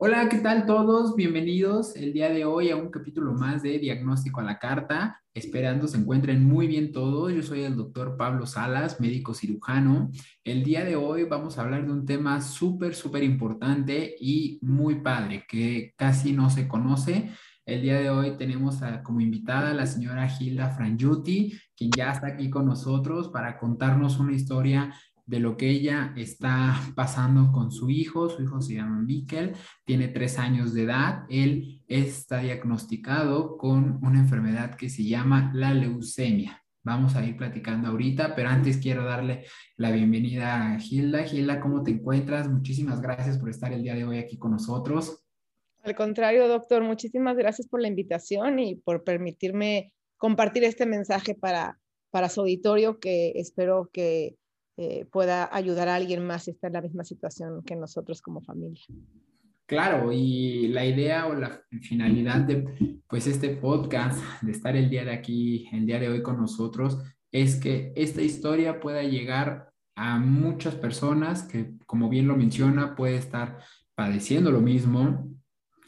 Hola, ¿qué tal todos? Bienvenidos el día de hoy a un capítulo más de Diagnóstico a la Carta. Esperando se encuentren muy bien todos. Yo soy el doctor Pablo Salas, médico cirujano. El día de hoy vamos a hablar de un tema súper, súper importante y muy padre que casi no se conoce. El día de hoy tenemos como invitada a la señora Gilda Frangiuti, quien ya está aquí con nosotros para contarnos una historia de lo que ella está pasando con su hijo. Su hijo se llama Mikkel, tiene tres años de edad. Él está diagnosticado con una enfermedad que se llama la leucemia. Vamos a ir platicando ahorita, pero antes quiero darle la bienvenida a Gilda. Gilda, ¿cómo te encuentras? Muchísimas gracias por estar el día de hoy aquí con nosotros. Al contrario, doctor, muchísimas gracias por la invitación y por permitirme compartir este mensaje para, para su auditorio que espero que eh, pueda ayudar a alguien más si está en la misma situación que nosotros como familia. Claro, y la idea o la finalidad de pues este podcast, de estar el día de aquí, el día de hoy con nosotros, es que esta historia pueda llegar a muchas personas que, como bien lo menciona, puede estar padeciendo lo mismo,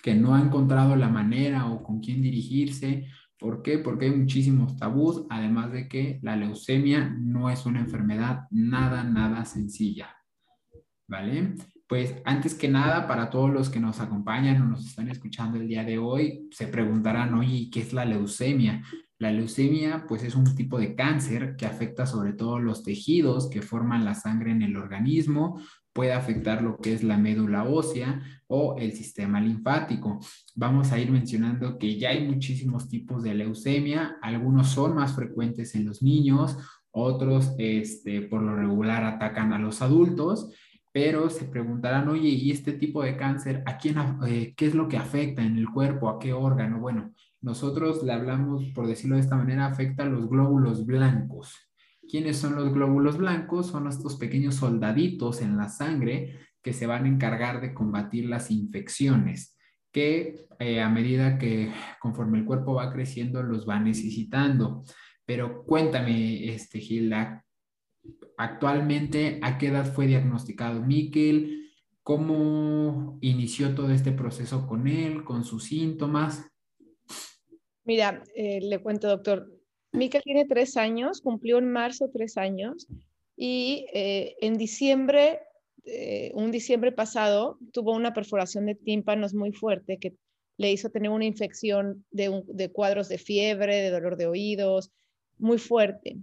que no ha encontrado la manera o con quién dirigirse ¿Por qué? Porque hay muchísimos tabús, además de que la leucemia no es una enfermedad nada, nada sencilla. ¿Vale? Pues antes que nada, para todos los que nos acompañan o nos están escuchando el día de hoy, se preguntarán, oye, ¿qué es la leucemia? La leucemia, pues es un tipo de cáncer que afecta sobre todo los tejidos que forman la sangre en el organismo, puede afectar lo que es la médula ósea o el sistema linfático. Vamos a ir mencionando que ya hay muchísimos tipos de leucemia, algunos son más frecuentes en los niños, otros este, por lo regular atacan a los adultos, pero se preguntarán, oye, ¿y este tipo de cáncer a quién, eh, qué es lo que afecta en el cuerpo, a qué órgano? Bueno, nosotros le hablamos, por decirlo de esta manera, afecta a los glóbulos blancos. ¿Quiénes son los glóbulos blancos? Son estos pequeños soldaditos en la sangre que se van a encargar de combatir las infecciones, que eh, a medida que conforme el cuerpo va creciendo los va necesitando. Pero cuéntame, este, Gilda, actualmente, ¿a qué edad fue diagnosticado Miquel? ¿Cómo inició todo este proceso con él, con sus síntomas? Mira, eh, le cuento, doctor, Mika tiene tres años, cumplió en marzo tres años y eh, en diciembre, eh, un diciembre pasado, tuvo una perforación de tímpanos muy fuerte que le hizo tener una infección de, cuadros de fiebre, de dolor de oídos, muy fuerte.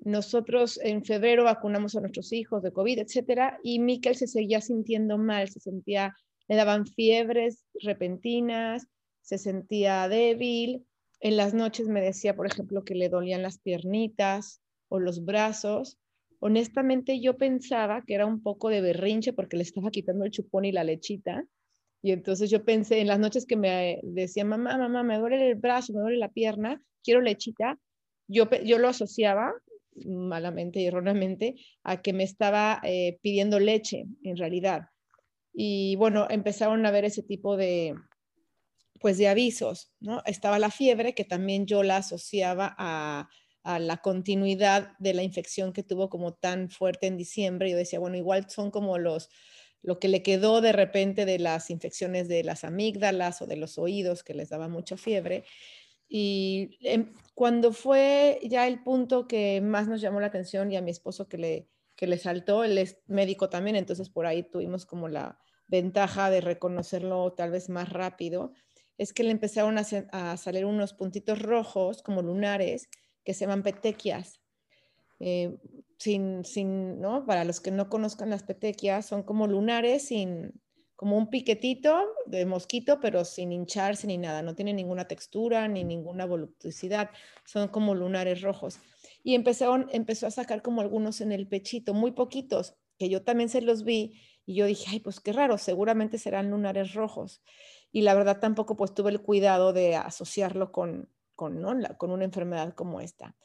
Nosotros en febrero vacunamos a nuestros hijos de COVID, etcétera, y Mikel se seguía sintiendo mal, se sentía, le daban fiebres repentinas, se sentía débil, en las noches me decía, por ejemplo, que le dolían las piernitas o los brazos. Honestamente, yo pensaba que era un poco de berrinche porque le estaba quitando el chupón y la lechita. Y entonces yo pensé en las noches que me decía, mamá, mamá, me duele el brazo, me duele la pierna, quiero lechita. Yo, yo lo asociaba malamente y erróneamente a que me estaba eh, pidiendo leche en realidad. Y bueno, empezaron a ver ese tipo de, pues de avisos, ¿no? Estaba la fiebre, que también yo la asociaba a, la continuidad de la infección que tuvo como tan fuerte en diciembre. Yo decía, bueno, igual son como los, lo que le quedó de repente de las infecciones de las amígdalas o de los oídos, que les daba mucha fiebre. Y em, cuando fue ya el punto que más nos llamó la atención y a mi esposo que le, que le saltó, él es médico también, entonces por ahí tuvimos como la ventaja de reconocerlo tal vez más rápido es que le empezaron a, salir unos puntitos rojos como lunares que se llaman petequias. Eh, sin, sin, ¿no? Para los que no conozcan las petequias, son como lunares sin, como un piquetito de mosquito, pero sin hincharse ni nada, no tiene ninguna textura ni ninguna voluptuosidad, son como lunares rojos. Y empezaron, empezó a sacar como algunos en el pechito, muy poquitos, que yo también se los vi Y yo dije, ay, pues qué raro, seguramente serán lunares rojos. Y la verdad tampoco pues tuve el cuidado de asociarlo con, con, con una enfermedad como esta.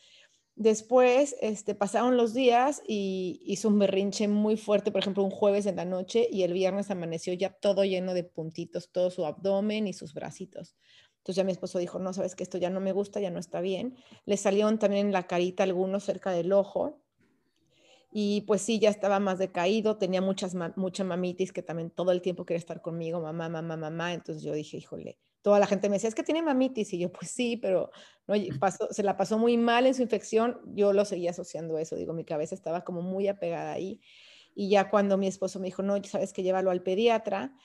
Después este, pasaron los días y hizo un berrinche muy fuerte, por ejemplo, un jueves en la noche y el viernes amaneció ya todo lleno de puntitos, todo su abdomen y sus bracitos. Entonces ya mi esposo dijo, no, sabes que esto ya no me gusta, ya no está bien. Le salieron también en la carita algunos cerca del ojo. Y pues sí, ya estaba más decaído, tenía muchas, mucha mamitis que también todo el tiempo quería estar conmigo, mamá, mamá, mamá. Entonces yo dije, híjole, toda la gente me decía, es que tiene mamitis. Y yo, pues sí, pero no, pasó, se la pasó muy mal en su infección. Yo lo seguía asociando a eso. Digo, mi cabeza estaba como muy apegada ahí. Y ya cuando mi esposo me dijo, no, sabes que llévalo al pediatra,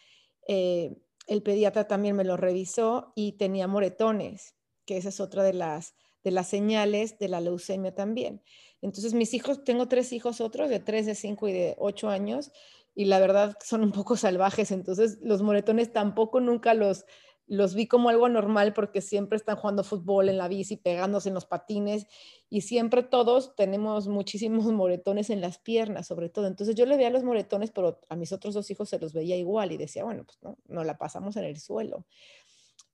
eh, el pediatra también me lo revisó y tenía moretones, que esa es otra de las, de las señales de la leucemia también. Entonces, mis hijos, tengo tres hijos otros, de tres, de cinco y de ocho años, y la verdad son un poco salvajes, entonces los moretones tampoco nunca los, los vi como algo normal porque siempre están jugando fútbol en la bici, pegándose en los patines y siempre todos tenemos muchísimos moretones en las piernas, sobre todo. Entonces yo le veía los moretones, pero a mis otros dos hijos se los veía igual y decía, bueno, pues no, no la pasamos en el suelo.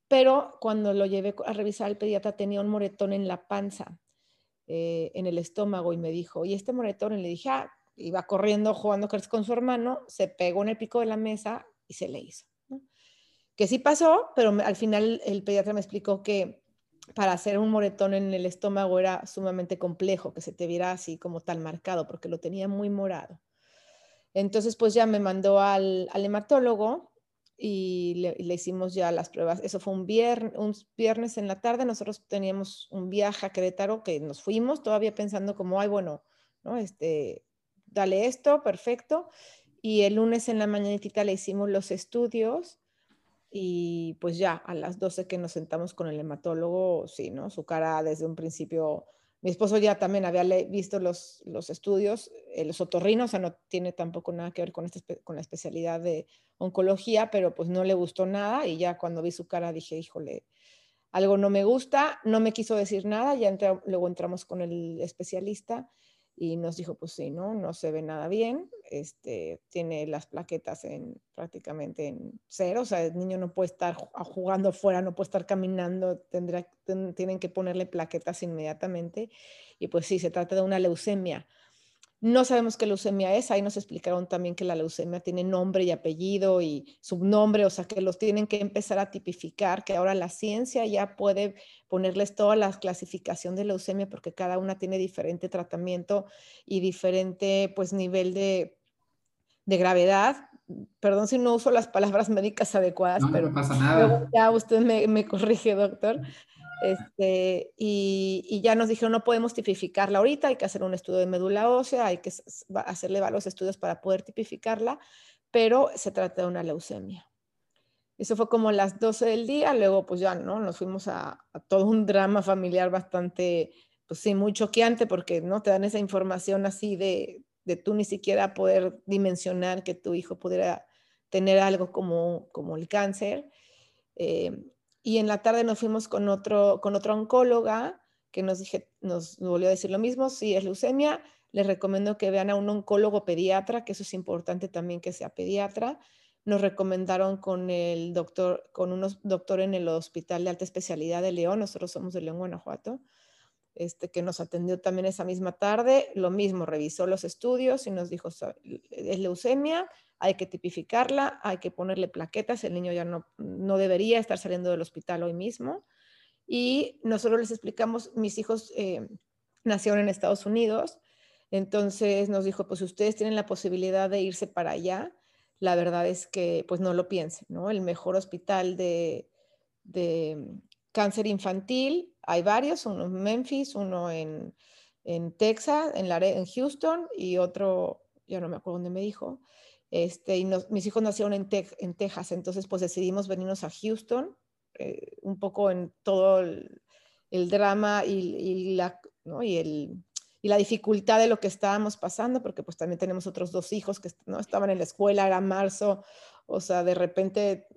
Pero cuando lo llevé a revisar al pediatra tenía un moretón en la panza, eh, en el estómago y me dijo, ¿y este moretón? Le dije, ah, iba corriendo jugando con su hermano, se pegó en el pico de la mesa y se le hizo que sí pasó, pero al final el pediatra me explicó que para hacer un moretón en el estómago era sumamente complejo, que se te viera así como tal marcado, porque lo tenía muy morado. Entonces, pues ya me mandó al, hematólogo y le, hicimos ya las pruebas. Eso fue un viernes, un viernes en la tarde. Nosotros teníamos un viaje a Querétaro que nos fuimos todavía pensando como, ay, bueno, ¿no? Este, dale esto, perfecto. Y el lunes en la mañanita le hicimos los estudios y pues ya a las 12 que nos sentamos con el hematólogo, sí, ¿no? Su cara desde un principio, mi esposo ya también había visto los, los estudios, eh, los otorrinos, o sea, no tiene tampoco nada que ver con, este, con la especialidad de oncología, pero pues no le gustó nada y ya cuando vi su cara dije, híjole, algo no me gusta, no me quiso decir nada, ya luego entramos con el especialista y nos dijo, pues sí, ¿no? No se ve nada bien, este, tiene las plaquetas en prácticamente en cero, o sea, el niño no puede estar jugando fuera, no puede estar caminando, tendrá, tienen que ponerle plaquetas inmediatamente y pues sí, se trata de una leucemia. No sabemos qué leucemia es, ahí nos explicaron también que la leucemia tiene nombre y apellido y subnombre, o sea que los tienen que empezar a tipificar, que ahora la ciencia ya puede ponerles toda la clasificación de leucemia porque cada una tiene diferente tratamiento y diferente pues nivel de, de gravedad. Perdón si no uso las palabras médicas adecuadas, pero no pasa nada. ya usted me, me corrige, doctor. Este, y, ya nos dijeron, no podemos tipificarla ahorita, hay que hacer un estudio de médula ósea, hay que hacerle varios estudios para poder tipificarla, pero se trata de una leucemia. Eso fue como las 12 del día, luego pues ya, ¿no? Nos fuimos a, todo un drama familiar bastante, pues sí, muy choqueante porque, ¿no? Te dan esa información así de, de tú ni siquiera poder dimensionar que tu hijo pudiera tener algo como, como el cáncer. Eh, y en la tarde nos fuimos con, otro, con otra oncóloga que nos, dije, nos volvió a decir lo mismo, si es leucemia, les recomiendo que vean a un oncólogo pediatra, que eso es importante también que sea pediatra. Nos recomendaron con el doctor, con unos doctor en el Hospital de Alta Especialidad de León, nosotros somos de León, Guanajuato, este, que nos atendió también esa misma tarde, lo mismo, revisó los estudios y nos dijo, es leucemia, hay que tipificarla, hay que ponerle plaquetas, el niño ya no, no debería estar saliendo del hospital hoy mismo. Y nosotros les explicamos, mis hijos eh, nacieron en Estados Unidos, entonces nos dijo, pues ustedes tienen la posibilidad de irse para allá, la verdad es que pues no lo piensen, ¿no? El mejor hospital de, de cáncer infantil, hay varios, uno en Memphis, uno en, en Texas, en, la, en Houston y otro, ya no me acuerdo dónde me dijo, este, y mis hijos nacieron en, en, Texas, entonces pues decidimos venirnos a Houston, eh, un poco en todo el, drama y, la, y, el, y, la dificultad de lo que estábamos pasando, porque pues también tenemos otros dos hijos que ¿no? estaban en la escuela, era marzo, o sea, de repente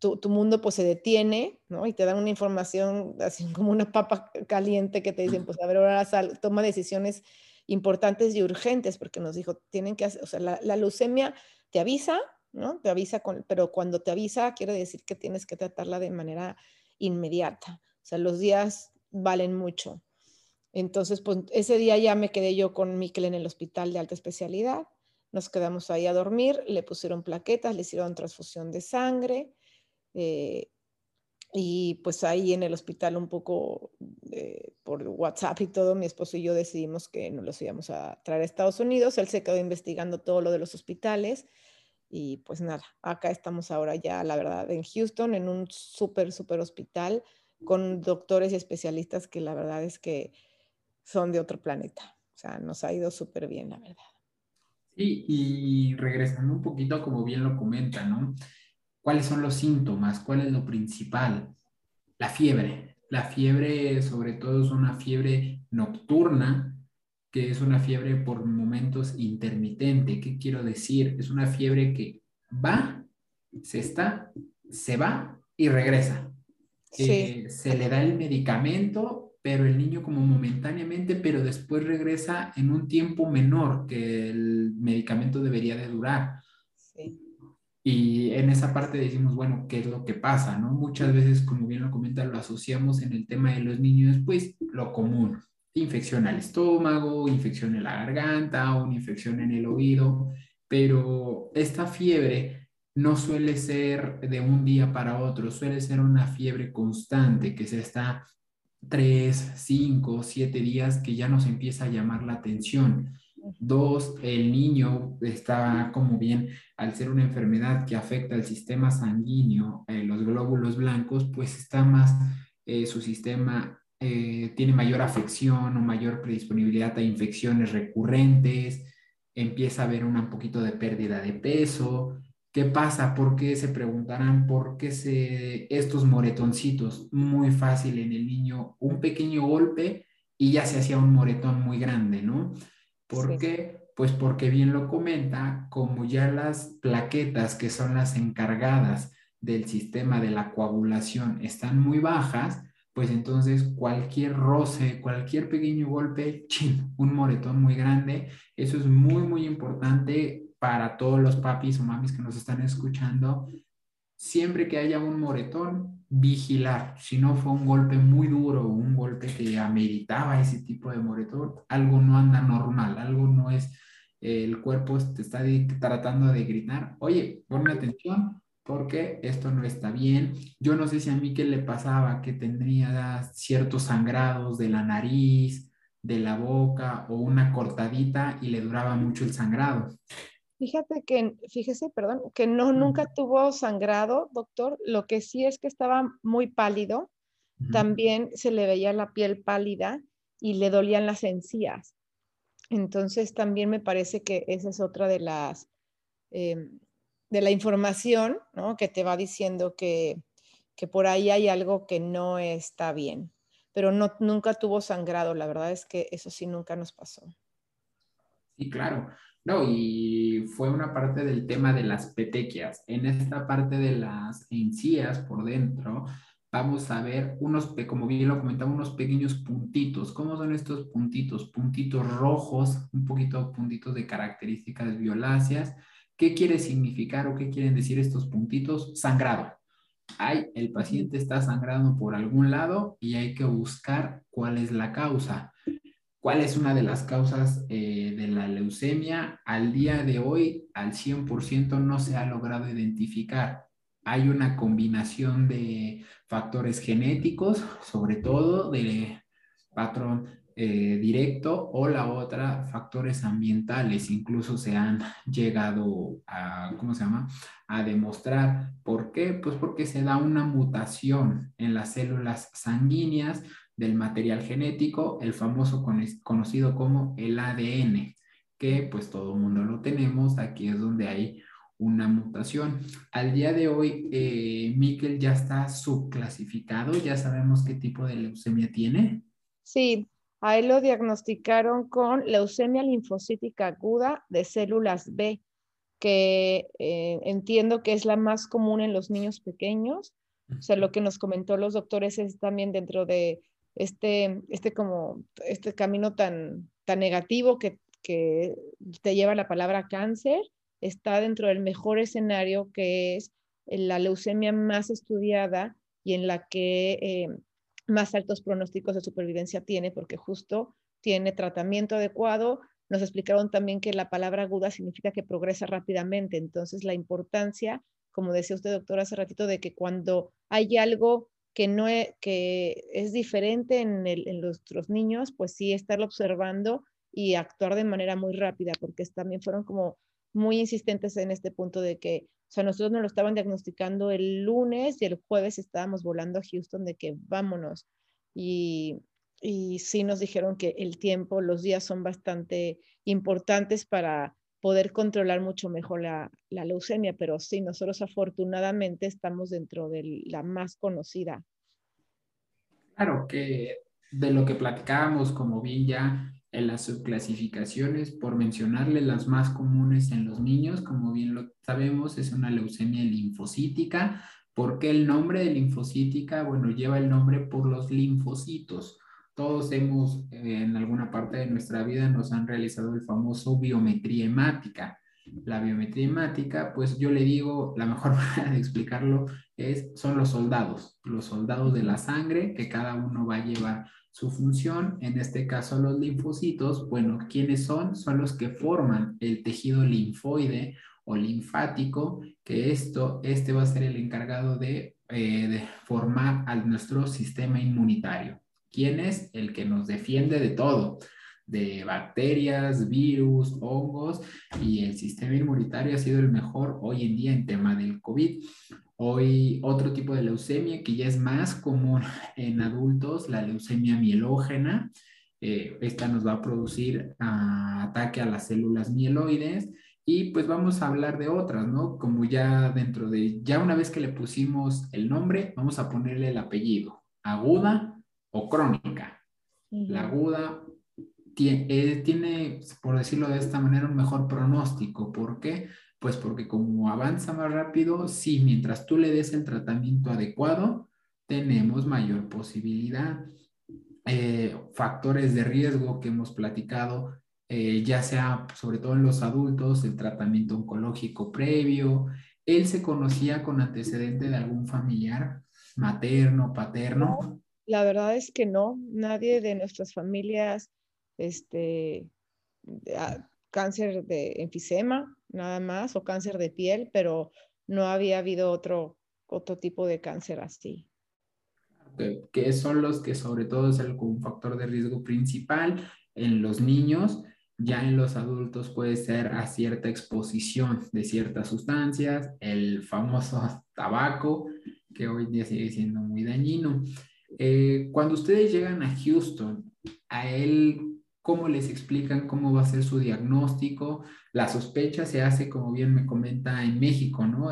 tu, tu, mundo pues se detiene, ¿no? Y te dan una información así como una papa caliente que te dicen, pues a ver, ahora sal, toma decisiones importantes y urgentes, porque nos dijo, tienen que hacer, o sea, la, leucemia te avisa, ¿no? Te avisa, con, pero cuando te avisa quiere decir que tienes que tratarla de manera inmediata. O sea, los días valen mucho. Entonces, pues ese día ya me quedé yo con Miquel en el hospital de alta especialidad. Nos quedamos ahí a dormir, le pusieron plaquetas, le hicieron transfusión de sangre. Eh, y pues ahí en el hospital un poco eh, por WhatsApp y todo, mi esposo y yo decidimos que nos los íbamos a traer a Estados Unidos. Él se quedó investigando todo lo de los hospitales. Y pues nada, acá estamos ahora ya, la verdad, en Houston, en un súper, súper hospital con doctores y especialistas que la verdad es que son de otro planeta. O sea, nos ha ido súper bien, la verdad. Sí, y regresando un poquito, como bien lo comenta, ¿no? ¿Cuáles son los síntomas? ¿Cuál es lo principal? La fiebre. La fiebre, sobre todo, es una fiebre nocturna, que es una fiebre por momentos intermitente. ¿Qué quiero decir? Es una fiebre que va, se está, se va y regresa. Eh, se le da el medicamento, pero el niño como momentáneamente, pero después regresa en un tiempo menor que el medicamento debería de durar. Y en esa parte decimos, bueno, ¿qué es lo que pasa? ¿no? Muchas veces, como bien lo comenta, lo asociamos en el tema de los niños, pues lo común, infección al estómago, infección en la garganta, una infección en el oído, pero esta fiebre no suele ser de un día para otro, suele ser una fiebre constante que se está tres, cinco, siete días que ya nos empieza a llamar la atención. Dos, el niño está como bien, al ser una enfermedad que afecta el sistema sanguíneo, eh, los glóbulos blancos, pues está más, eh, su sistema eh, tiene mayor afección o mayor predisponibilidad a infecciones recurrentes, empieza a haber un poquito de pérdida de peso, ¿Qué pasa? ¿Por qué se preguntarán por qué se, estos moretoncitos? Muy fácil en el niño, un pequeño golpe y ya se hacía un moretón muy grande, ¿no? ¿Por qué? Pues porque bien lo comenta, como ya las plaquetas que son las encargadas del sistema de la coagulación están muy bajas, pues entonces cualquier roce, cualquier pequeño golpe, chin, un moretón muy grande, eso es muy, muy importante para todos los papis o mamis que nos están escuchando, siempre que haya un moretón, vigilar. Si no fue un golpe muy duro, un golpe que ameritaba ese tipo de moretón, algo no anda normal, algo no es, el cuerpo te está tratando de gritar, oye, ponme atención porque esto no está bien. Yo no sé si a mí qué le pasaba, que tendría ciertos sangrados de la nariz, de la boca o una cortadita y le duraba mucho el sangrado. Fíjate que, fíjese, perdón, que no, nunca tuvo sangrado, doctor. Lo que sí es que estaba muy pálido. También se le veía la piel pálida y le dolían las encías. Entonces también me parece que esa es otra de las, em, de la información, ¿no? Que te va diciendo que, que por ahí hay algo que no está bien. Pero no, nunca tuvo sangrado. La verdad es que eso sí nunca nos pasó. Sí, claro. No, y fue una parte del tema de las petequias. En esta parte de las encías por dentro, vamos a ver unos, como bien lo comentaba, unos pequeños puntitos. ¿Cómo son estos puntitos? Puntitos rojos, un poquito puntitos de características violáceas. ¿Qué quiere significar o qué quieren decir estos puntitos? Sangrado. Ay, el paciente está sangrando por algún lado y hay que buscar cuál es la causa. ¿Cuál es una de las causas eh, de la leucemia? Al día de hoy, al 100% no se ha logrado identificar. Hay una combinación de factores genéticos, sobre todo de patrón eh, directo, o la otra, factores ambientales. Incluso se han llegado a, ¿cómo se llama? A demostrar. ¿Por qué? Pues porque se da una mutación en las células sanguíneas del material genético, el famoso conocido como el ADN, que pues todo el mundo lo tenemos, aquí es donde hay una mutación. Al día de hoy, eh, Miquel ya está subclasificado, ya sabemos qué tipo de leucemia tiene. Sí, a él lo diagnosticaron con leucemia linfocítica aguda de células B, que eh, entiendo que es la más común en los niños pequeños. O sea, lo que nos comentó los doctores es también dentro de este, este como, este camino tan, tan negativo que, que te lleva la palabra cáncer, está dentro del mejor escenario que es la leucemia más estudiada y en la que eh, más altos pronósticos de supervivencia tiene, porque justo tiene tratamiento adecuado. Nos explicaron también que la palabra aguda significa que progresa rápidamente, entonces la importancia, como decía usted, doctor, hace ratito, de que cuando hay algo que, no es, que es diferente en, en nuestros niños, pues sí, estarlo observando y actuar de manera muy rápida, porque también fueron como muy insistentes en este punto de que, o sea, nosotros nos lo estaban diagnosticando el lunes y el jueves estábamos volando a Houston de que vámonos. Y, y sí nos dijeron que el tiempo, los días son bastante importantes para poder controlar mucho mejor la, la leucemia, pero sí, nosotros afortunadamente estamos dentro de la más conocida. Claro, que de lo que platicábamos, como bien ya en las subclasificaciones, por mencionarle las más comunes en los niños, como bien lo sabemos, es una leucemia linfocítica. ¿Por qué el nombre de linfocítica? Bueno, lleva el nombre por los linfocitos. Todos hemos, eh, en alguna parte de nuestra vida, nos han realizado el famoso biometría hemática. La biometría hemática, pues yo le digo, la mejor manera de explicarlo es, son los soldados, los soldados de la sangre que cada uno va a llevar su función, en este caso los linfocitos, bueno, ¿quiénes son? Son los que forman el tejido linfoide o linfático, que esto, este va a ser el encargado de, eh, de formar a nuestro sistema inmunitario. ¿Quién es? El que nos defiende de todo, de bacterias, virus, hongos, y el sistema inmunitario ha sido el mejor hoy en día en tema del COVID. Hoy otro tipo de leucemia que ya es más común en adultos, la leucemia mielógena. Eh, esta nos va a producir ah, ataque a las células mieloides y pues vamos a hablar de otras, ¿no? Como ya dentro de, ya una vez que le pusimos el nombre, vamos a ponerle el apellido, aguda o crónica. La aguda tiene, eh, tiene, por decirlo de esta manera, un mejor pronóstico. ¿Por qué? Pues porque como avanza más rápido, sí, mientras tú le des el tratamiento adecuado, tenemos mayor posibilidad. Eh, factores de riesgo que hemos platicado, eh, ya sea sobre todo en los adultos, el tratamiento oncológico previo. Él se conocía con antecedente de algún familiar materno, paterno. La verdad es que no, nadie de nuestras familias, este, cáncer de enfisema, nada más, o cáncer de piel, pero no había habido otro, otro tipo de cáncer así. Que, son los que sobre todo es el, un factor de riesgo principal en los niños, ya en los adultos puede ser a cierta exposición de ciertas sustancias, el famoso tabaco, que hoy día sigue siendo muy dañino. Eh, cuando ustedes llegan a Houston, a él cómo les explican cómo va a ser su diagnóstico. La sospecha se hace, como bien me comenta, en México, ¿no?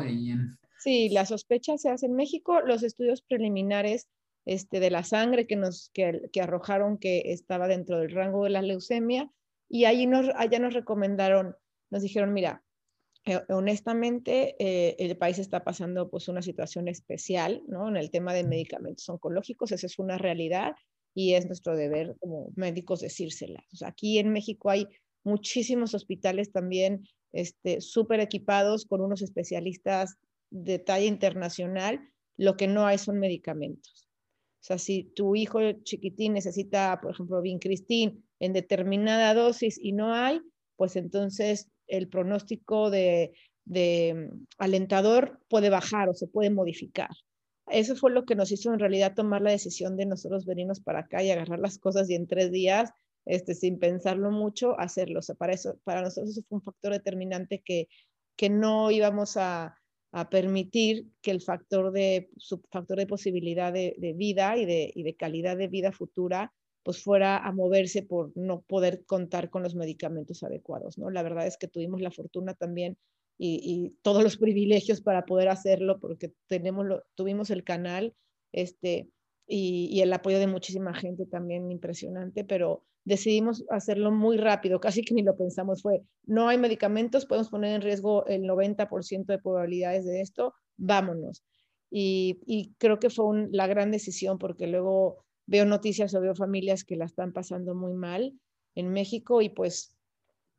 Sí, la sospecha se hace en México. Los estudios preliminares este, de la sangre que nos que, arrojaron que estaba dentro del rango de la leucemia y allí nos, allá nos recomendaron, nos dijeron, mira, eh, honestamente eh, el país está pasando pues una situación especial, ¿no? En el tema de medicamentos oncológicos, esa es una realidad y es nuestro deber como médicos decírsela. aquí en México hay muchísimos hospitales también este, súper equipados con unos especialistas de talla internacional. Lo que no hay son medicamentos. O sea, si tu hijo chiquitín necesita, por ejemplo, vincristin en determinada dosis y no hay, pues entonces el pronóstico de, mm, alentador puede bajar o se puede modificar. Eso fue lo que nos hizo en realidad tomar la decisión de nosotros venirnos para acá y agarrar las cosas y en tres días, este, sin pensarlo mucho, hacerlo. Para, eso, para nosotros eso fue un factor determinante que, que no íbamos a, a permitir que el factor de, su de posibilidad de, de vida y de, y de, calidad de vida futura pues fuera a moverse por no poder contar con los medicamentos adecuados, ¿no? La verdad es que tuvimos la fortuna también y, todos los privilegios para poder hacerlo porque tenemos lo, tuvimos el canal este, y, el apoyo de muchísima gente también impresionante, pero decidimos hacerlo muy rápido, casi que ni lo pensamos, fue, no hay medicamentos, podemos poner en riesgo el 90% de probabilidades de esto, vámonos. Y, creo que fue la gran decisión porque luego veo noticias o veo familias que la están pasando muy mal en México y pues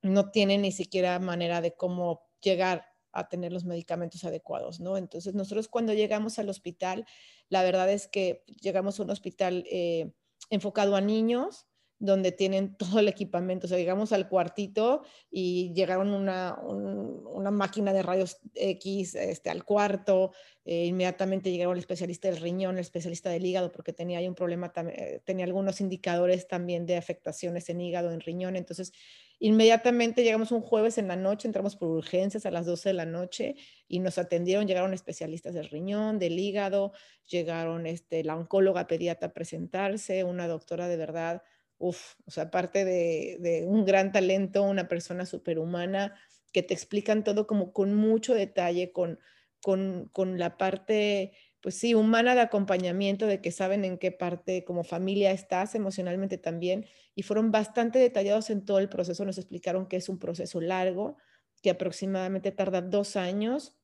no tiene ni siquiera manera de cómo llegar a tener los medicamentos adecuados, ¿no? Entonces nosotros cuando llegamos al hospital, la verdad es que llegamos a un hospital eh, enfocado a niños, donde tienen todo el equipamiento. O sea, llegamos al cuartito y llegaron una, una máquina de rayos X este, al cuarto. Eh, inmediatamente llegaron el especialista del riñón, el especialista del hígado, porque tenía ahí un problema, eh, tenía algunos indicadores también de afectaciones en hígado, en riñón. Entonces, inmediatamente llegamos un jueves en la noche, entramos por urgencias a las 12 de la noche y nos atendieron. Llegaron especialistas del riñón, del hígado, llegaron este, la oncóloga pediatra a presentarse, una doctora de verdad uf, o sea, aparte de, un gran talento, una persona superhumana, que te explican todo como con mucho detalle, con, con, la parte, pues sí, humana de acompañamiento, de que saben en qué parte como familia estás emocionalmente también, y fueron bastante detallados en todo el proceso, nos explicaron que es un proceso largo, que aproximadamente tarda dos años,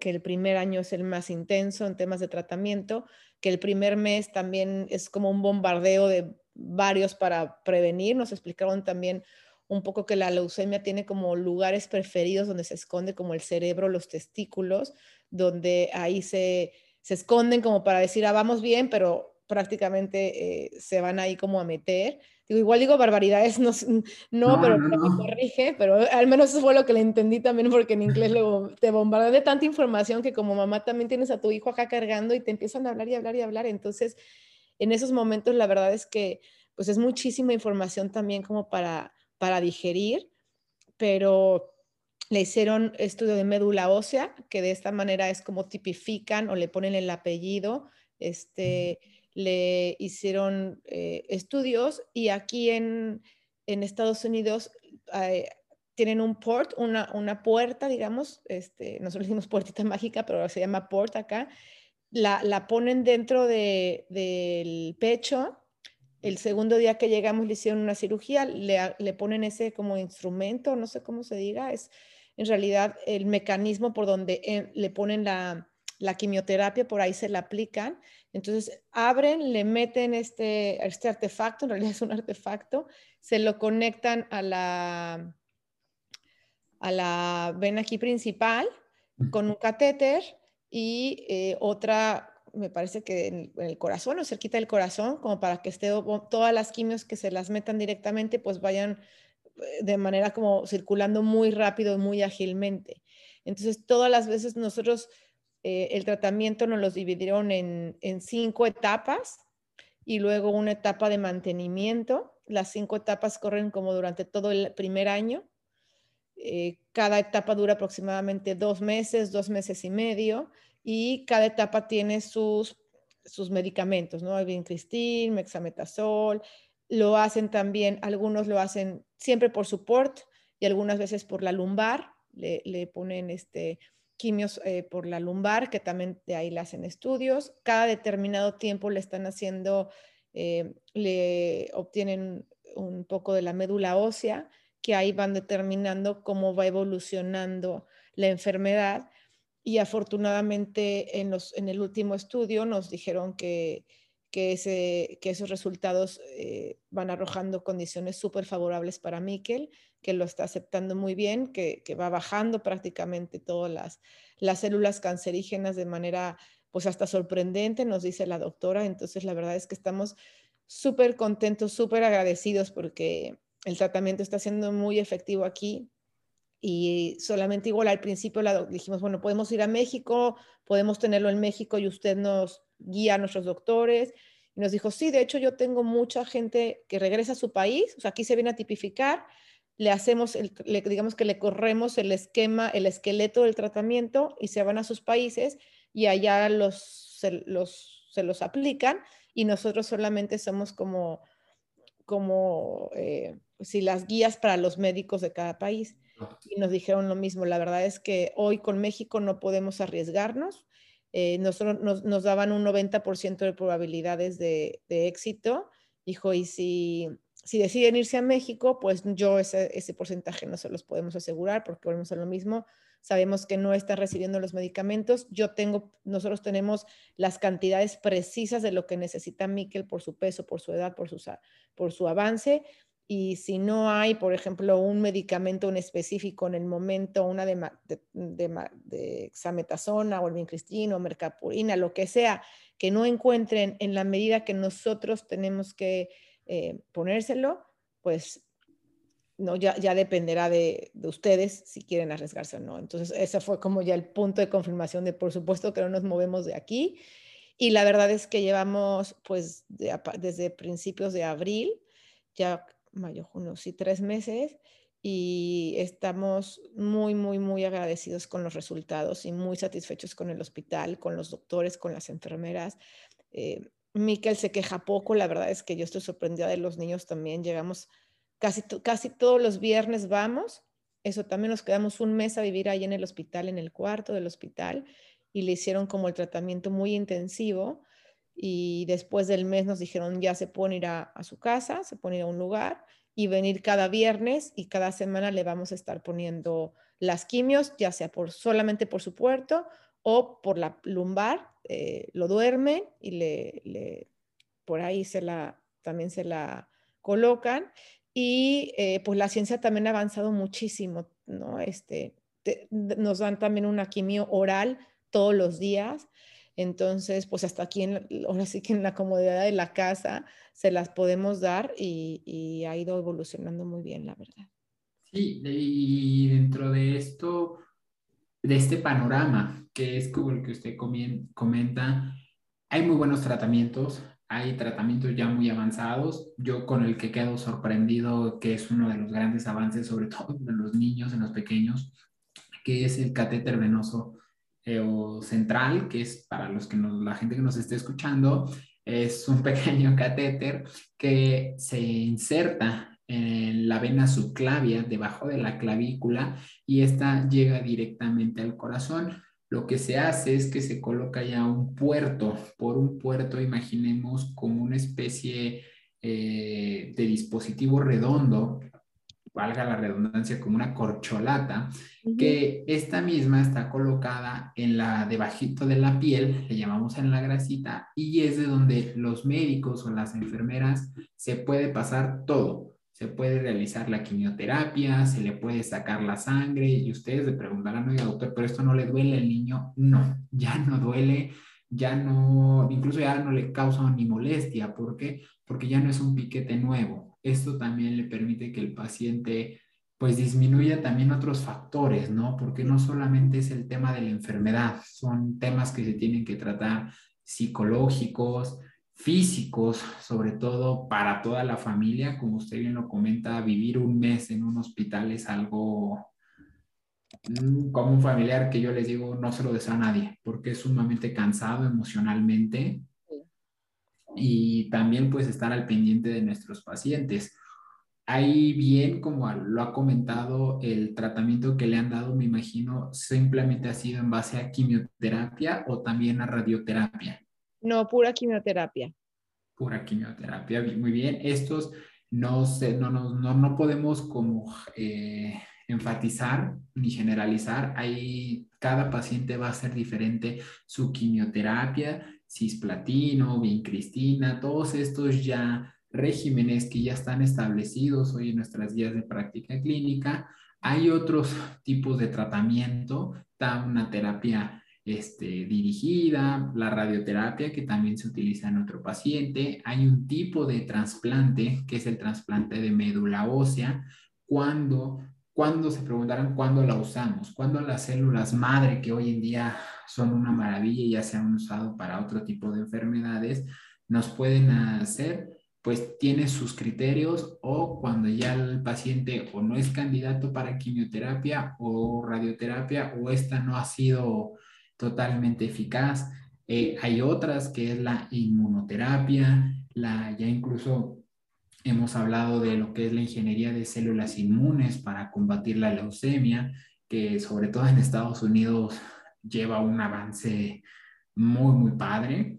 que el primer año es el más intenso en temas de tratamiento, que el primer mes también es como un bombardeo de varios para prevenir. Nos explicaron también un poco que la leucemia tiene como lugares preferidos donde se esconde como el cerebro, los testículos, donde ahí se, se esconden como para decir, ah, vamos bien, pero prácticamente eh, se van ahí como a meter. Digo, igual digo barbaridades, no, no, pero me corrige, pero al menos eso fue lo que le entendí también porque en inglés luego te bombardean de tanta información que como mamá también tienes a tu hijo acá cargando y te empiezan a hablar y hablar y hablar. Entonces, en esos momentos la verdad es que pues es muchísima información también como para, para digerir, pero le hicieron estudio de médula ósea, que de esta manera es como tipifican o le ponen el apellido, este, le hicieron eh, estudios y aquí en, Estados Unidos eh, tienen un port, una, una puerta, digamos, este, nosotros decimos puertita mágica, pero se llama port acá, la, ponen dentro del pecho. El segundo día que llegamos le hicieron una cirugía, le, ponen ese como instrumento, no sé cómo se diga, es en realidad el mecanismo por donde eh, le ponen la, quimioterapia, por ahí se la aplican. Entonces abren, le meten este, este artefacto, en realidad es un artefacto, se lo conectan a la, a la vena aquí principal con un catéter y eh, otra, me parece que en, el corazón o cerquita del corazón, como para que esté todas las quimios que se las metan directamente, pues vayan eh, de manera como circulando muy rápido y muy ágilmente. Entonces, todas las veces nosotros eh, el tratamiento nos los dividieron en, en, cinco etapas y luego una etapa de mantenimiento. Las cinco etapas corren como durante todo el primer año. cada etapa dura aproximadamente dos meses, dos meses y medio y cada etapa tiene sus, sus medicamentos, ¿no? El vincristin, mexametasol, lo hacen también, algunos lo hacen siempre por support y algunas veces por la lumbar, le, le ponen este, quimios eh, por la lumbar, que también de ahí le hacen estudios. Cada determinado tiempo le están haciendo, eh, le obtienen un poco de la médula ósea, que ahí van determinando cómo va evolucionando la enfermedad y afortunadamente en, los, en el último estudio nos dijeron que, que, ese, que esos resultados eh, van arrojando condiciones súper favorables para Miquel, que lo está aceptando muy bien, que, que va bajando prácticamente todas las, las células cancerígenas de manera pues hasta sorprendente, nos dice la doctora. Entonces la verdad es que estamos súper contentos, súper agradecidos porque el tratamiento está siendo muy efectivo aquí y solamente igual al principio la, dijimos, bueno, podemos ir a México, podemos tenerlo en México y usted nos guía a nuestros doctores. Y nos dijo, sí, de hecho yo tengo mucha gente que regresa a su país, o sea, aquí se viene a tipificar, le hacemos, el, le, digamos que le corremos el esquema, el esqueleto del tratamiento y se van a sus países y allá los, se, los, se los aplican y nosotros solamente somos como, como eh, si las guías para los médicos de cada país y nos dijeron lo mismo. La verdad es que hoy con México no podemos arriesgarnos. Eh, nosotros nos, daban un 90% de probabilidades de, éxito. Dijo, y si, si deciden irse a México, pues yo ese, ese porcentaje no se los podemos asegurar porque volvemos a lo mismo. Sabemos que no están recibiendo los medicamentos. Yo tengo, nosotros tenemos las cantidades precisas de lo que necesita Miquel por su peso, por su edad, por su, por su avance y si no hay, por ejemplo, un medicamento en específico en el momento, una de, de, de, exametasona o el vincristina o mercapurina, lo que sea, que no encuentren en la medida que nosotros tenemos que eh, ponérselo, pues no, ya, ya dependerá de, de, ustedes si quieren arriesgarse o no. Entonces, ese fue como ya el punto de confirmación de, por supuesto, que no nos movemos de aquí. Y la verdad es que llevamos, pues, desde principios de abril, ya mayo, junio, sí, tres meses y estamos muy, muy, muy agradecidos con los resultados y muy satisfechos con el hospital, con los doctores, con las enfermeras. Eh, Miquel se queja poco, la verdad es que yo estoy sorprendida de los niños también. Llegamos casi, casi todos los viernes, vamos. Eso también nos quedamos un mes a vivir ahí en el hospital, en el cuarto del hospital, y le hicieron como el tratamiento muy intensivo y después del mes nos dijeron ya se pueden ir a, su casa, se pueden ir a un lugar y venir cada viernes y cada semana le vamos a estar poniendo las quimios, ya sea por, solamente por su puerto o por la lumbar, eh, lo duermen y le, por ahí se la, también se la colocan. Y eh, pues la ciencia también ha avanzado muchísimo, ¿no? Este, nos dan también una quimio oral todos los días entonces, pues hasta aquí, en, ahora sí que en la comodidad de la casa se las podemos dar y, ha ido evolucionando muy bien, la verdad. Sí, y dentro de esto, de este panorama, que es como el que usted comenta, hay muy buenos tratamientos, hay tratamientos ya muy avanzados. Yo con el que quedo sorprendido, que es uno de los grandes avances, sobre todo en los niños, en los pequeños, que es el catéter venoso o central, que es para los que la gente que nos esté escuchando, es un pequeño catéter que se inserta en la vena subclavia, debajo de la clavícula, y esta llega directamente al corazón. Lo que se hace es que se coloca ya un puerto, por un puerto imaginemos como una especie eh, de dispositivo redondo valga la redundancia, como una corcholata, que esta misma está colocada en la debajito de la piel, le llamamos en la grasita, y es de donde los médicos o las enfermeras se puede pasar todo. Se puede realizar la quimioterapia, se le puede sacar la sangre y ustedes le preguntarán, oiga doctor, pero esto no le duele al niño. No, ya no duele, ya no, incluso ya no le causa ni molestia. ¿Por qué? Porque ya no es un piquete nuevo esto también le permite que el paciente pues disminuya también otros factores, ¿no? Porque no solamente es el tema de la enfermedad, son temas que se tienen que tratar psicológicos, físicos, sobre todo para toda la familia, como usted bien lo comenta, vivir un mes en un hospital es algo mm, como un familiar que yo les digo no se lo desea a nadie, porque es sumamente cansado emocionalmente, y también pues estar al pendiente de nuestros pacientes. Ahí bien, como lo ha comentado, el tratamiento que le han dado, me imagino, simplemente ha sido en base a quimioterapia o también a radioterapia. No, pura quimioterapia. Pura quimioterapia, muy bien. Estos no, se, no, no, no, podemos como eh, enfatizar ni generalizar. Ahí cada paciente va a ser diferente su quimioterapia cisplatino, vincristina, todos estos ya regímenes que ya están establecidos hoy en nuestras guías de práctica clínica. Hay otros tipos de tratamiento, está una terapia este, dirigida, la radioterapia que también se utiliza en otro paciente. Hay un tipo de trasplante que es el trasplante de médula ósea, cuando ¿Cuándo se preguntarán cuándo la usamos? ¿Cuándo las células madre, que hoy en día son una maravilla y ya se han usado para otro tipo de enfermedades, nos pueden hacer? Pues tiene sus criterios o cuando ya el paciente o no es candidato para quimioterapia o radioterapia o esta no ha sido totalmente eficaz. Eh, hay otras que es la inmunoterapia, la ya incluso Hemos hablado de lo que es la ingeniería de células inmunes para combatir la leucemia, que sobre todo en Estados Unidos lleva un avance muy, muy padre,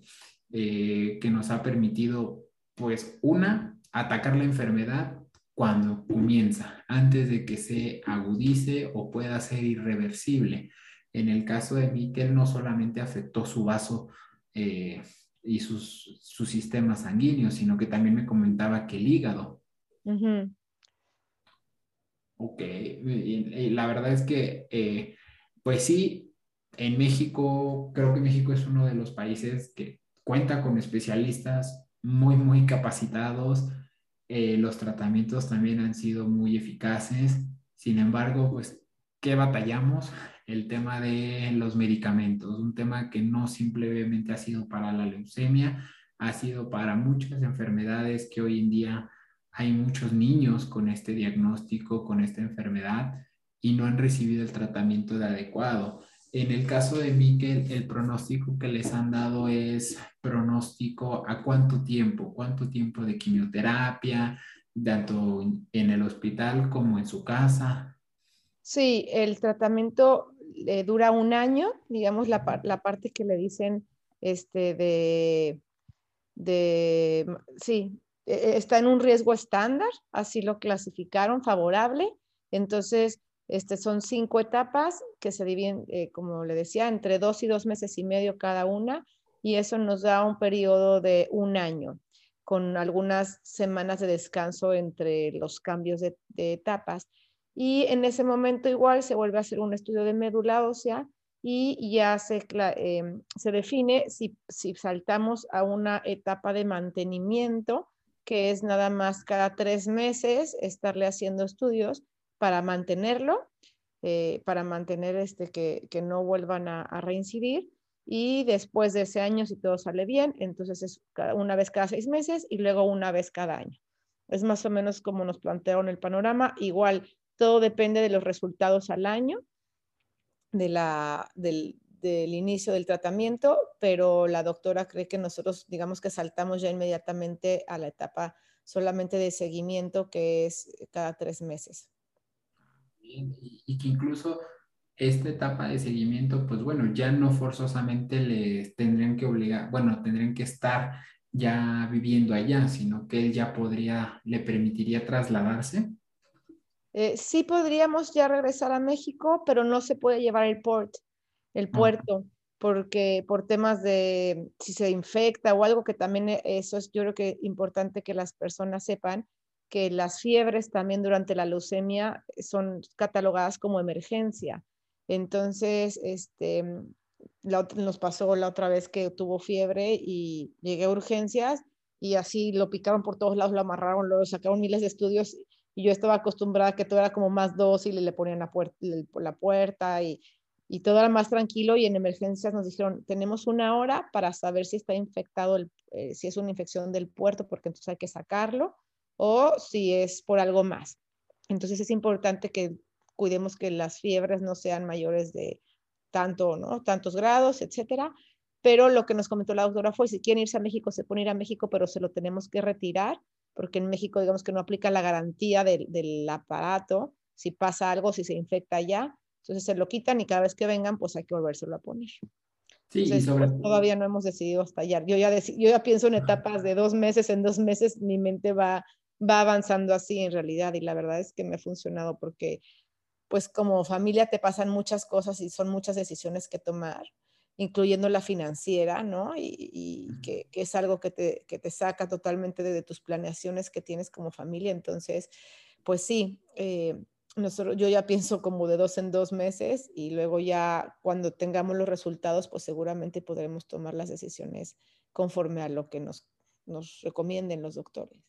eh, que nos ha permitido, pues, una, atacar la enfermedad cuando comienza, antes de que se agudice o pueda ser irreversible. En el caso de Miquel, no solamente afectó su vaso eh, y sus, su sistema sanguíneo, sino que también me comentaba que el hígado Ok, y, la verdad es que, eh, pues sí, en México, creo que México es uno de los países que cuenta con especialistas muy, muy capacitados. Eh, los tratamientos también han sido muy eficaces. Sin embargo, pues, ¿qué batallamos? El tema de los medicamentos, un tema que no simplemente ha sido para la leucemia, ha sido para muchas enfermedades que hoy en día hay muchos niños con este diagnóstico, con esta enfermedad y no han recibido el tratamiento adecuado. En el caso de Miquel, el pronóstico que les han dado es pronóstico a cuánto tiempo, cuánto tiempo de quimioterapia, tanto en el hospital como en su casa. Sí, el tratamiento le dura un año, digamos la, la parte que le dicen este, de, de, sí, e, e, está en un riesgo estándar, así lo clasificaron, favorable. Entonces, este, son cinco etapas que se dividen, eh, como le decía, entre dos y dos meses y medio cada una, y eso nos da un periodo de un año, con algunas semanas de descanso entre los cambios de, etapas. Y en ese momento igual se vuelve a hacer un estudio de médula ósea y ya se, em, se define si, si saltamos a una etapa de mantenimiento que es nada más cada tres meses estarle haciendo estudios para mantenerlo, eh, para mantener este, que, no vuelvan a, reincidir. Y después de ese año, si todo sale bien, entonces es una vez cada seis meses y luego una vez cada año. Es más o menos como nos plantearon el panorama. Igual, todo depende de los resultados al año de la, del, inicio del tratamiento, pero la doctora cree que nosotros, digamos que saltamos ya inmediatamente a la etapa solamente de seguimiento, que es cada tres meses. y que incluso esta etapa de seguimiento, pues bueno, ya no forzosamente les tendrían que obligar, bueno, tendrían que estar ya viviendo allá, sino que él ya podría, le permitiría trasladarse. Eh, sí podríamos ya regresar a México, pero no se puede llevar el port el puerto, porque por temas de si se infecta o algo que también e, eso es yo creo que importante que las personas sepan que las fiebres también durante la leucemia son catalogadas como emergencia. Entonces, este, nos pasó la otra vez que tuvo fiebre y llegué a urgencias y así lo picaron por todos lados, lo amarraron, lo sacaron miles de estudios y yo estaba acostumbrada a que todo era como más dócil y le ponían la puerta, la puerta y y todo era más tranquilo y en emergencias nos dijeron, tenemos una hora para saber si está infectado, el, eh, si es una infección del puerto, porque entonces hay que sacarlo, o si es por algo más. Entonces es importante que cuidemos que las fiebres no sean mayores de tanto, ¿no? Tantos grados, etcétera. Pero lo que nos comentó la doctora fue, si quieren irse a México, se pueden ir a México, pero se lo tenemos que retirar, porque en México digamos que no aplica la garantía del, del aparato, si pasa algo, si se infecta ya, entonces se lo quitan y cada vez que vengan, pues hay que volvérselo a poner. Sí, pues, todavía no hemos decidido hasta allá. Yo ya, yo ya pienso en etapas de dos meses, en dos meses mi mente va, va avanzando así en realidad y la verdad es que me ha funcionado porque pues como familia te pasan muchas cosas y son muchas decisiones que tomar, incluyendo la financiera, ¿no? Y, que, es algo que te, que te saca totalmente de, tus planeaciones que tienes como familia. Entonces, pues sí, eh, nosotros, yo ya pienso como de dos en dos meses y luego ya cuando tengamos los resultados, pues seguramente podremos tomar las decisiones conforme a lo que nos, nos recomienden los doctores.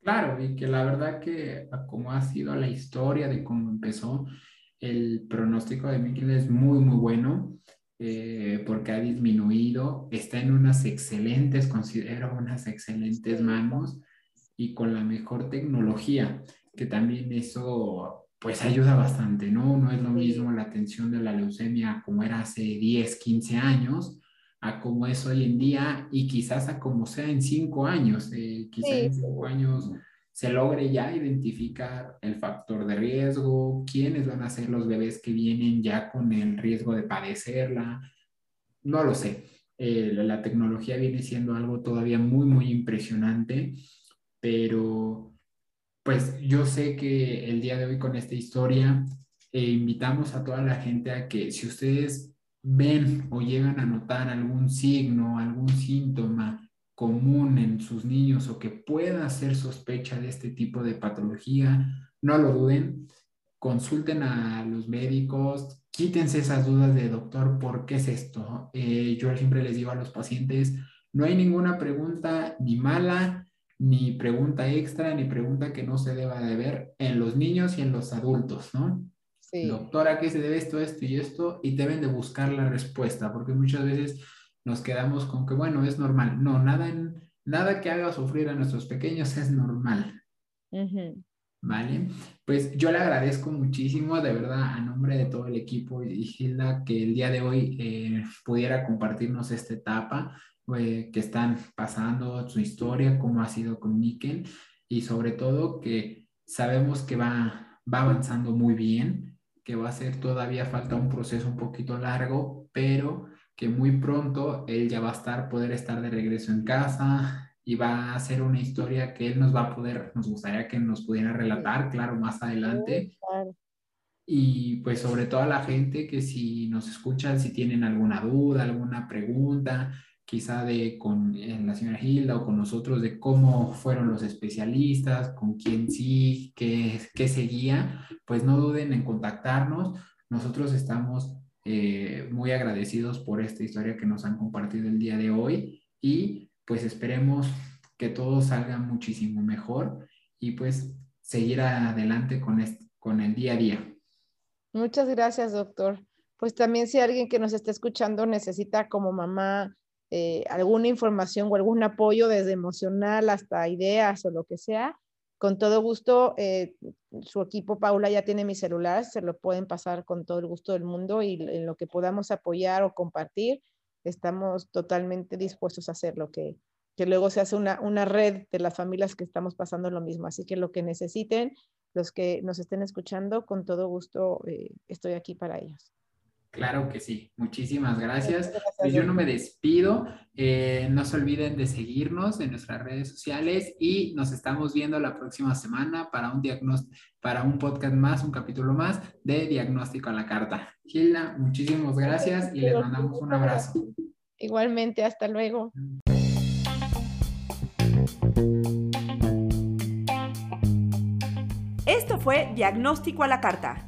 Claro, y que la verdad que como ha sido la historia de cómo empezó, el pronóstico de Miquel es muy, muy bueno. Eh, porque ha disminuido, está en unas excelentes, considero unas excelentes manos y con la mejor tecnología, que también eso pues ayuda bastante, ¿no? No es lo mismo la atención de la leucemia como era hace 10, 15 años, a como es hoy en día y quizás a como sea en 5 años. Eh, quizás en 5 años se logre ya identificar el factor de riesgo, quiénes van a ser los bebés que vienen ya con el riesgo de padecerla. No lo sé. Eh, la tecnología viene siendo algo todavía muy, muy impresionante, pero pues yo sé que el día de hoy con esta historia eh, invitamos a toda la gente a que si ustedes ven o llegan a notar algún signo, algún síntoma común en sus niños o que pueda ser sospecha de este tipo de patología, no lo duden, consulten a los médicos, quítense esas dudas de doctor, ¿por qué es esto? Eh, yo siempre les digo a los pacientes, no hay ninguna pregunta ni mala, ni pregunta extra, ni pregunta que no se deba de ver en los niños y en los adultos, ¿no? Sí. Doctora, qué se debe esto, esto y esto? Y deben de buscar la respuesta, porque muchas veces nos quedamos con que, bueno, es normal. No, nada, en, nada que haga sufrir a nuestros pequeños es normal. ¿Vale? Pues yo le agradezco muchísimo, de verdad, a nombre de todo el equipo y Gilda, que el día de hoy eh, pudiera compartirnos esta etapa eh, que están pasando, su historia, cómo ha sido con Nickel y sobre todo que sabemos que va, va avanzando muy bien, que va a ser todavía falta un proceso un poquito largo, pero que muy pronto él ya va a estar, poder estar de regreso en casa y va a ser una historia que él nos va a poder, nos gustaría que nos pudiera relatar, claro, más adelante. Y pues sobre todo a la gente que si nos escuchan, si tienen alguna duda, alguna pregunta, quizá de con la señora Hilda o con nosotros de cómo fueron los especialistas, con quién sí, qué, qué seguía, pues no duden en contactarnos. Nosotros estamos eh, muy agradecidos por esta historia que nos han compartido el día de hoy y pues esperemos que todo salga muchísimo mejor y pues seguir adelante con, este, con el día a día. Muchas gracias, doctor. Pues también si alguien que nos está escuchando necesita como mamá eh, alguna información o algún apoyo desde emocional hasta ideas o lo que sea, con todo gusto, eh, su equipo Paula ya tiene mi celular, se lo pueden pasar con todo el gusto del mundo y en lo que podamos apoyar o compartir, estamos totalmente dispuestos a hacerlo, que, que luego se hace una, una red de las familias que estamos pasando lo mismo. Así que lo que necesiten, los que nos estén escuchando, con todo gusto eh, estoy aquí para ellos. Claro que sí, muchísimas gracias. Pues yo no me despido, eh, no se olviden de seguirnos en nuestras redes sociales y nos estamos viendo la próxima semana para un diagnóstico, para un podcast más, un capítulo más de Diagnóstico a la Carta. Gilda, muchísimas gracias y les mandamos un abrazo. Igualmente, hasta luego. Esto fue Diagnóstico a la Carta